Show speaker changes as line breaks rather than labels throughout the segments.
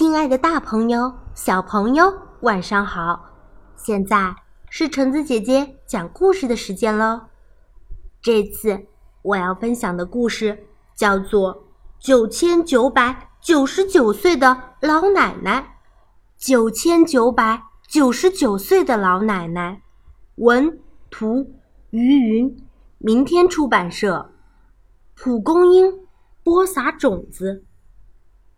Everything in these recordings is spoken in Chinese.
亲爱的，大朋友、小朋友，晚上好！现在是橙子姐姐讲故事的时间喽。这次我要分享的故事叫做《九千九百九十九岁的老奶奶》。九千九百九十九岁的老奶奶，文图于云，明天出版社。蒲公英播撒种子。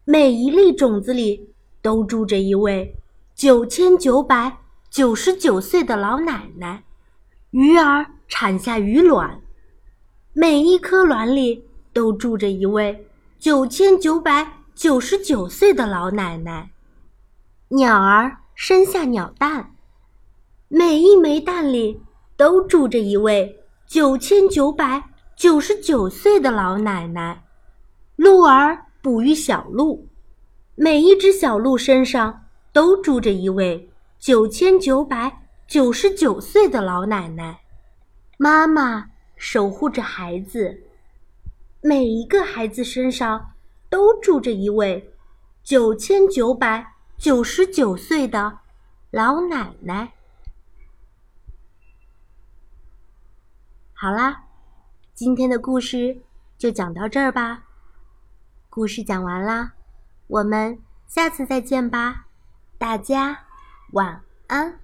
每一粒种子里都住着一位九千九百九十九岁的老奶奶。鱼儿产下鱼卵，每一颗卵里都住着一位九千九百九十九岁的老奶奶。鸟儿生下鸟蛋，每一枚蛋里都住着一位九千九百九十九岁的老奶奶。鹿儿。哺育小鹿，每一只小鹿身上都住着一位九千九百九十九岁的老奶奶。妈妈守护着孩子，每一个孩子身上都住着一位九千九百九十九岁的老奶奶。好啦，今天的故事就讲到这儿吧。故事讲完啦，我们下次再见吧，大家晚安。